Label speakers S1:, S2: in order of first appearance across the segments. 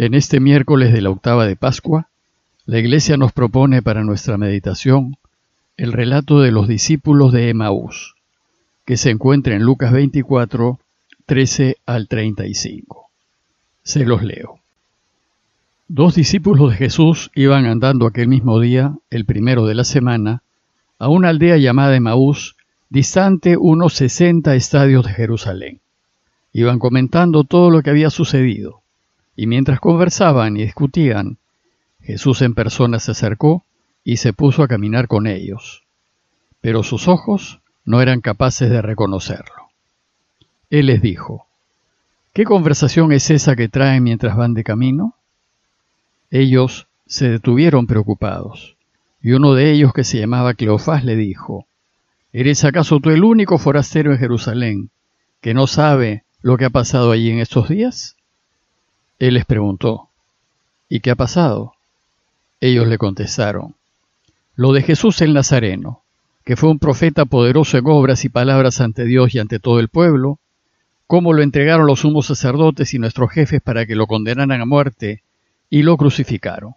S1: En este miércoles de la octava de Pascua, la Iglesia nos propone para nuestra meditación el relato de los discípulos de Emaús, que se encuentra en Lucas 24, 13 al 35. Se los leo. Dos discípulos de Jesús iban andando aquel mismo día, el primero de la semana, a una aldea llamada Emaús, distante unos 60 estadios de Jerusalén. Iban comentando todo lo que había sucedido y mientras conversaban y discutían, Jesús en persona se acercó y se puso a caminar con ellos, pero sus ojos no eran capaces de reconocerlo. Él les dijo, ¿Qué conversación es esa que traen mientras van de camino? Ellos se detuvieron preocupados, y uno de ellos, que se llamaba Cleofás, le dijo, ¿Eres acaso tú el único forastero en Jerusalén que no sabe lo que ha pasado allí en estos días? Él les preguntó, ¿y qué ha pasado? Ellos le contestaron, lo de Jesús el Nazareno, que fue un profeta poderoso en obras y palabras ante Dios y ante todo el pueblo, cómo lo entregaron los sumos sacerdotes y nuestros jefes para que lo condenaran a muerte y lo crucificaron.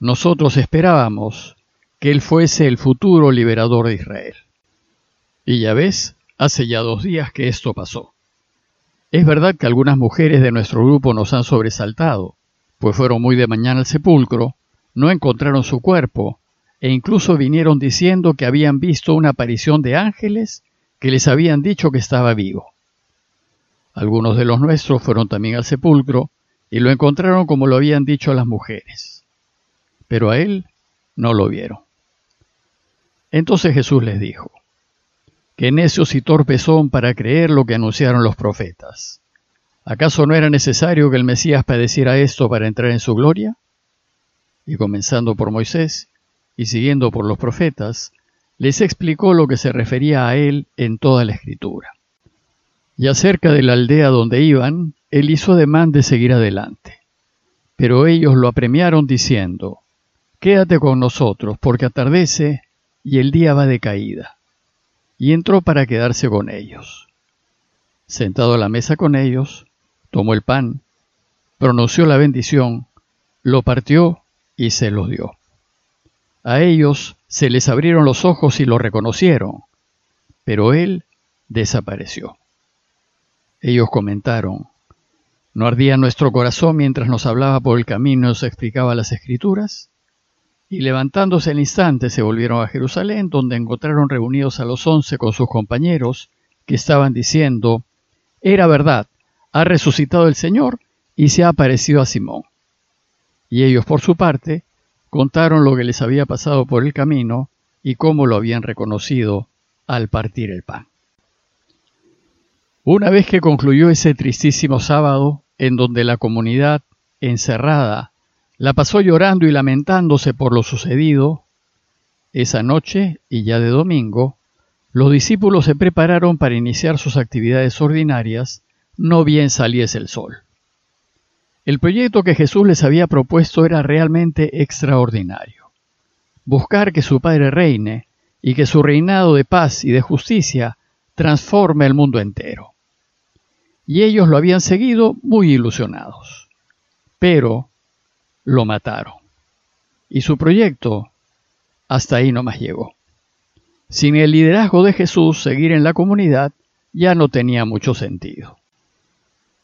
S1: Nosotros esperábamos que él fuese el futuro liberador de Israel. Y ya ves, hace ya dos días que esto pasó. Es verdad que algunas mujeres de nuestro grupo nos han sobresaltado, pues fueron muy de mañana al sepulcro, no encontraron su cuerpo, e incluso vinieron diciendo que habían visto una aparición de ángeles que les habían dicho que estaba vivo. Algunos de los nuestros fueron también al sepulcro y lo encontraron como lo habían dicho las mujeres, pero a él no lo vieron. Entonces Jesús les dijo, Qué necios y torpes son para creer lo que anunciaron los profetas. ¿Acaso no era necesario que el Mesías padeciera esto para entrar en su gloria? Y comenzando por Moisés y siguiendo por los profetas, les explicó lo que se refería a él en toda la escritura. Y acerca de la aldea donde iban, él hizo ademán de seguir adelante. Pero ellos lo apremiaron diciendo, Quédate con nosotros, porque atardece y el día va de caída y entró para quedarse con ellos. Sentado a la mesa con ellos, tomó el pan, pronunció la bendición, lo partió y se los dio. A ellos se les abrieron los ojos y lo reconocieron, pero él desapareció. Ellos comentaron, ¿no ardía nuestro corazón mientras nos hablaba por el camino y nos explicaba las escrituras? Y levantándose el instante se volvieron a Jerusalén, donde encontraron reunidos a los once con sus compañeros, que estaban diciendo, Era verdad, ha resucitado el Señor y se ha aparecido a Simón. Y ellos, por su parte, contaron lo que les había pasado por el camino y cómo lo habían reconocido al partir el pan. Una vez que concluyó ese tristísimo sábado, en donde la comunidad, encerrada, la pasó llorando y lamentándose por lo sucedido. Esa noche, y ya de domingo, los discípulos se prepararon para iniciar sus actividades ordinarias, no bien saliese el sol. El proyecto que Jesús les había propuesto era realmente extraordinario. Buscar que su Padre reine y que su reinado de paz y de justicia transforme el mundo entero. Y ellos lo habían seguido muy ilusionados. Pero, lo mataron. Y su proyecto hasta ahí no más llegó. Sin el liderazgo de Jesús, seguir en la comunidad ya no tenía mucho sentido.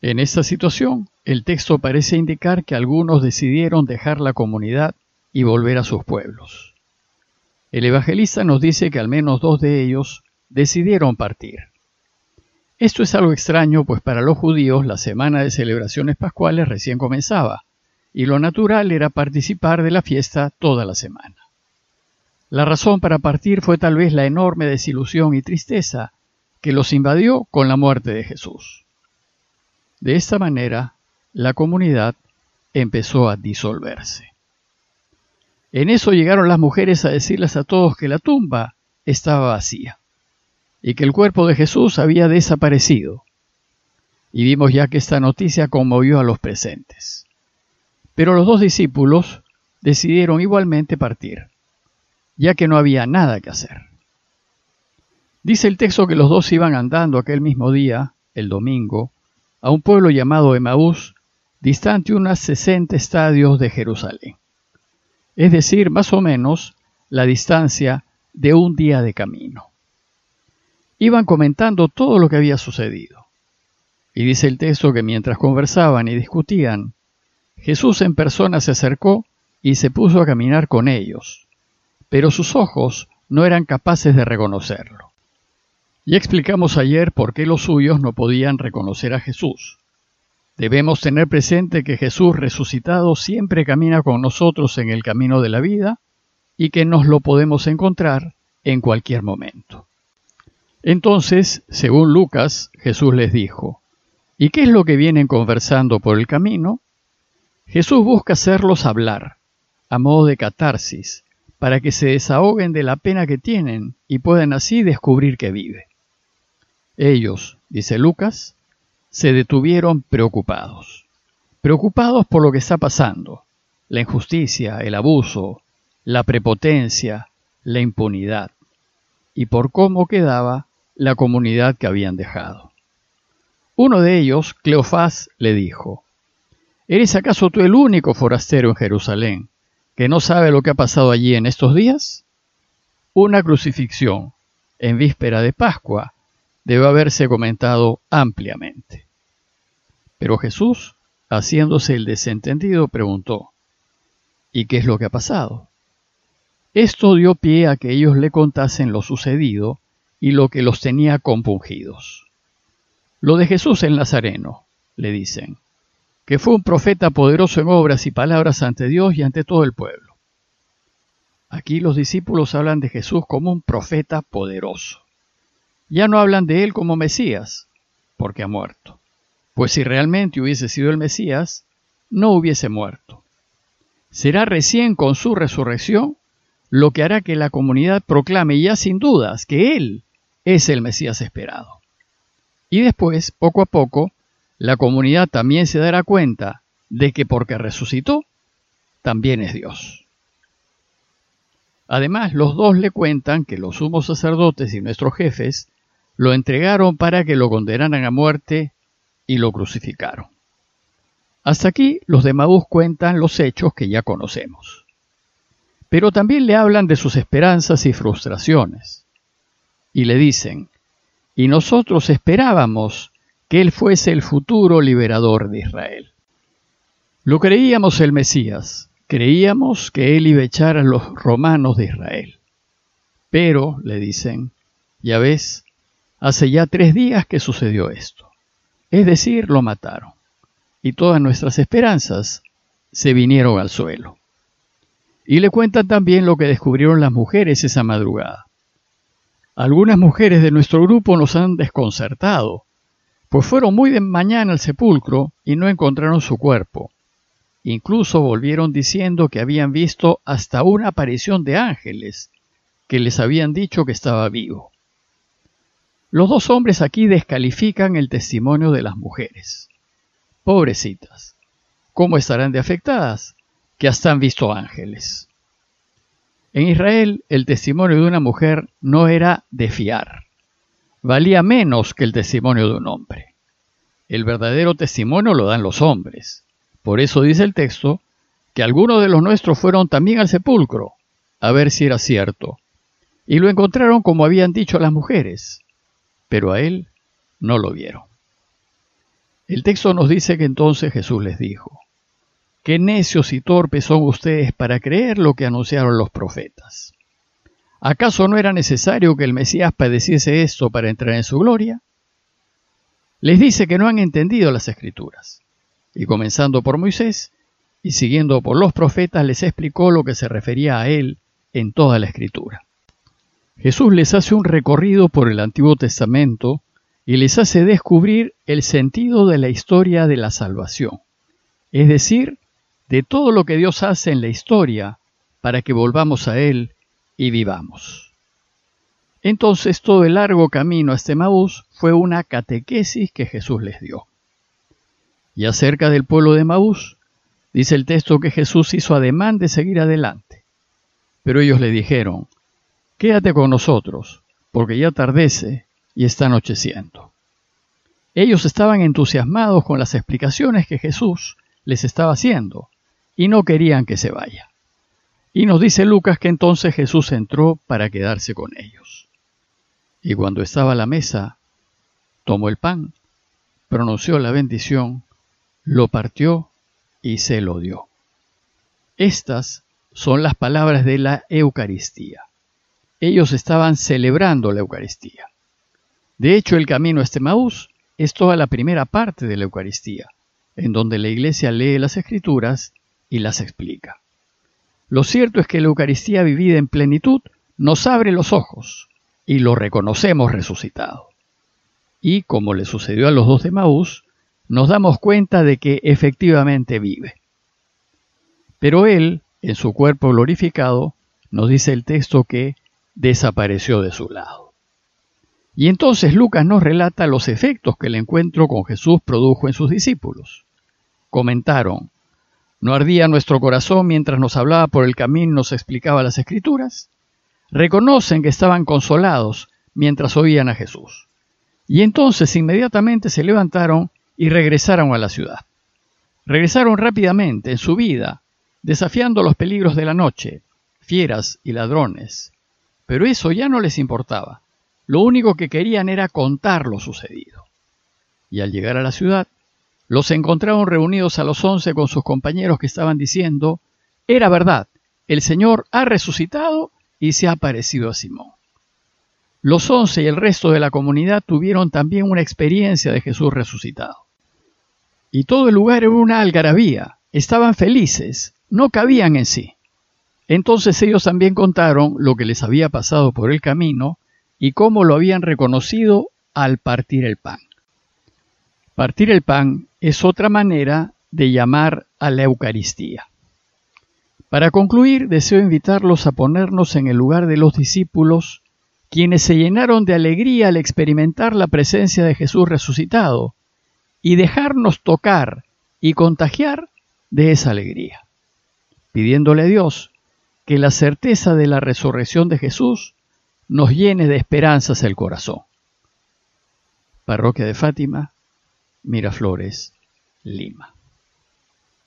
S1: En esta situación, el texto parece indicar que algunos decidieron dejar la comunidad y volver a sus pueblos. El evangelista nos dice que al menos dos de ellos decidieron partir. Esto es algo extraño, pues para los judíos la semana de celebraciones pascuales recién comenzaba, y lo natural era participar de la fiesta toda la semana. La razón para partir fue tal vez la enorme desilusión y tristeza que los invadió con la muerte de Jesús. De esta manera, la comunidad empezó a disolverse. En eso llegaron las mujeres a decirles a todos que la tumba estaba vacía y que el cuerpo de Jesús había desaparecido. Y vimos ya que esta noticia conmovió a los presentes. Pero los dos discípulos decidieron igualmente partir, ya que no había nada que hacer. Dice el texto que los dos iban andando aquel mismo día, el domingo, a un pueblo llamado Emaús, distante unas 60 estadios de Jerusalén, es decir, más o menos la distancia de un día de camino. Iban comentando todo lo que había sucedido. Y dice el texto que mientras conversaban y discutían, Jesús en persona se acercó y se puso a caminar con ellos, pero sus ojos no eran capaces de reconocerlo. Ya explicamos ayer por qué los suyos no podían reconocer a Jesús. Debemos tener presente que Jesús resucitado siempre camina con nosotros en el camino de la vida y que nos lo podemos encontrar en cualquier momento. Entonces, según Lucas, Jesús les dijo, ¿y qué es lo que vienen conversando por el camino? Jesús busca hacerlos hablar, a modo de catarsis, para que se desahoguen de la pena que tienen y puedan así descubrir que vive. Ellos, dice Lucas, se detuvieron preocupados, preocupados por lo que está pasando, la injusticia, el abuso, la prepotencia, la impunidad, y por cómo quedaba la comunidad que habían dejado. Uno de ellos, Cleofás, le dijo, ¿Eres acaso tú el único forastero en Jerusalén que no sabe lo que ha pasado allí en estos días? Una crucifixión en víspera de Pascua debe haberse comentado ampliamente. Pero Jesús, haciéndose el desentendido, preguntó, ¿Y qué es lo que ha pasado? Esto dio pie a que ellos le contasen lo sucedido y lo que los tenía compungidos. Lo de Jesús el Nazareno, le dicen, que fue un profeta poderoso en obras y palabras ante Dios y ante todo el pueblo. Aquí los discípulos hablan de Jesús como un profeta poderoso. Ya no hablan de él como Mesías, porque ha muerto. Pues si realmente hubiese sido el Mesías, no hubiese muerto. Será recién con su resurrección lo que hará que la comunidad proclame ya sin dudas que Él es el Mesías esperado. Y después, poco a poco, la comunidad también se dará cuenta de que porque resucitó, también es Dios. Además, los dos le cuentan que los sumos sacerdotes y nuestros jefes lo entregaron para que lo condenaran a muerte y lo crucificaron. Hasta aquí los de Maús cuentan los hechos que ya conocemos. Pero también le hablan de sus esperanzas y frustraciones y le dicen, y nosotros esperábamos que Él fuese el futuro liberador de Israel. Lo creíamos el Mesías, creíamos que Él iba a echar a los romanos de Israel. Pero, le dicen, ya ves, hace ya tres días que sucedió esto. Es decir, lo mataron. Y todas nuestras esperanzas se vinieron al suelo. Y le cuentan también lo que descubrieron las mujeres esa madrugada. Algunas mujeres de nuestro grupo nos han desconcertado, pues fueron muy de mañana al sepulcro y no encontraron su cuerpo. Incluso volvieron diciendo que habían visto hasta una aparición de ángeles, que les habían dicho que estaba vivo. Los dos hombres aquí descalifican el testimonio de las mujeres. Pobrecitas, ¿cómo estarán de afectadas? Que hasta han visto ángeles. En Israel el testimonio de una mujer no era de fiar. Valía menos que el testimonio de un hombre. El verdadero testimonio lo dan los hombres. Por eso dice el texto que algunos de los nuestros fueron también al sepulcro, a ver si era cierto. Y lo encontraron como habían dicho las mujeres, pero a él no lo vieron. El texto nos dice que entonces Jesús les dijo, Qué necios y torpes son ustedes para creer lo que anunciaron los profetas. ¿Acaso no era necesario que el Mesías padeciese esto para entrar en su gloria? Les dice que no han entendido las escrituras. Y comenzando por Moisés y siguiendo por los profetas, les explicó lo que se refería a él en toda la escritura. Jesús les hace un recorrido por el Antiguo Testamento y les hace descubrir el sentido de la historia de la salvación, es decir, de todo lo que Dios hace en la historia para que volvamos a Él y vivamos. Entonces todo el largo camino hasta Maús fue una catequesis que Jesús les dio. Y acerca del pueblo de Maús, dice el texto que Jesús hizo ademán de seguir adelante. Pero ellos le dijeron, quédate con nosotros, porque ya tardece y está anocheciendo. Ellos estaban entusiasmados con las explicaciones que Jesús les estaba haciendo y no querían que se vaya. Y nos dice Lucas que entonces Jesús entró para quedarse con ellos. Y cuando estaba a la mesa, tomó el pan, pronunció la bendición, lo partió y se lo dio. Estas son las palabras de la Eucaristía. Ellos estaban celebrando la Eucaristía. De hecho, el camino a Estemaús es toda la primera parte de la Eucaristía, en donde la Iglesia lee las Escrituras y las explica. Lo cierto es que la Eucaristía vivida en plenitud nos abre los ojos y lo reconocemos resucitado. Y, como le sucedió a los dos de Maús, nos damos cuenta de que efectivamente vive. Pero Él, en su cuerpo glorificado, nos dice el texto que desapareció de su lado. Y entonces Lucas nos relata los efectos que el encuentro con Jesús produjo en sus discípulos. Comentaron, ¿no ardía nuestro corazón mientras nos hablaba por el camino y nos explicaba las escrituras? Reconocen que estaban consolados mientras oían a Jesús. Y entonces inmediatamente se levantaron y regresaron a la ciudad. Regresaron rápidamente en su vida, desafiando los peligros de la noche, fieras y ladrones. Pero eso ya no les importaba. Lo único que querían era contar lo sucedido. Y al llegar a la ciudad, los encontraron reunidos a los once con sus compañeros que estaban diciendo, era verdad, el Señor ha resucitado y se ha aparecido a Simón. Los once y el resto de la comunidad tuvieron también una experiencia de Jesús resucitado y todo el lugar era una algarabía. Estaban felices, no cabían en sí. Entonces ellos también contaron lo que les había pasado por el camino y cómo lo habían reconocido al partir el pan. Partir el pan es otra manera de llamar a la Eucaristía. Para concluir, deseo invitarlos a ponernos en el lugar de los discípulos, quienes se llenaron de alegría al experimentar la presencia de Jesús resucitado, y dejarnos tocar y contagiar de esa alegría, pidiéndole a Dios que la certeza de la resurrección de Jesús nos llene de esperanzas el corazón. Parroquia de Fátima, Miraflores, Lima.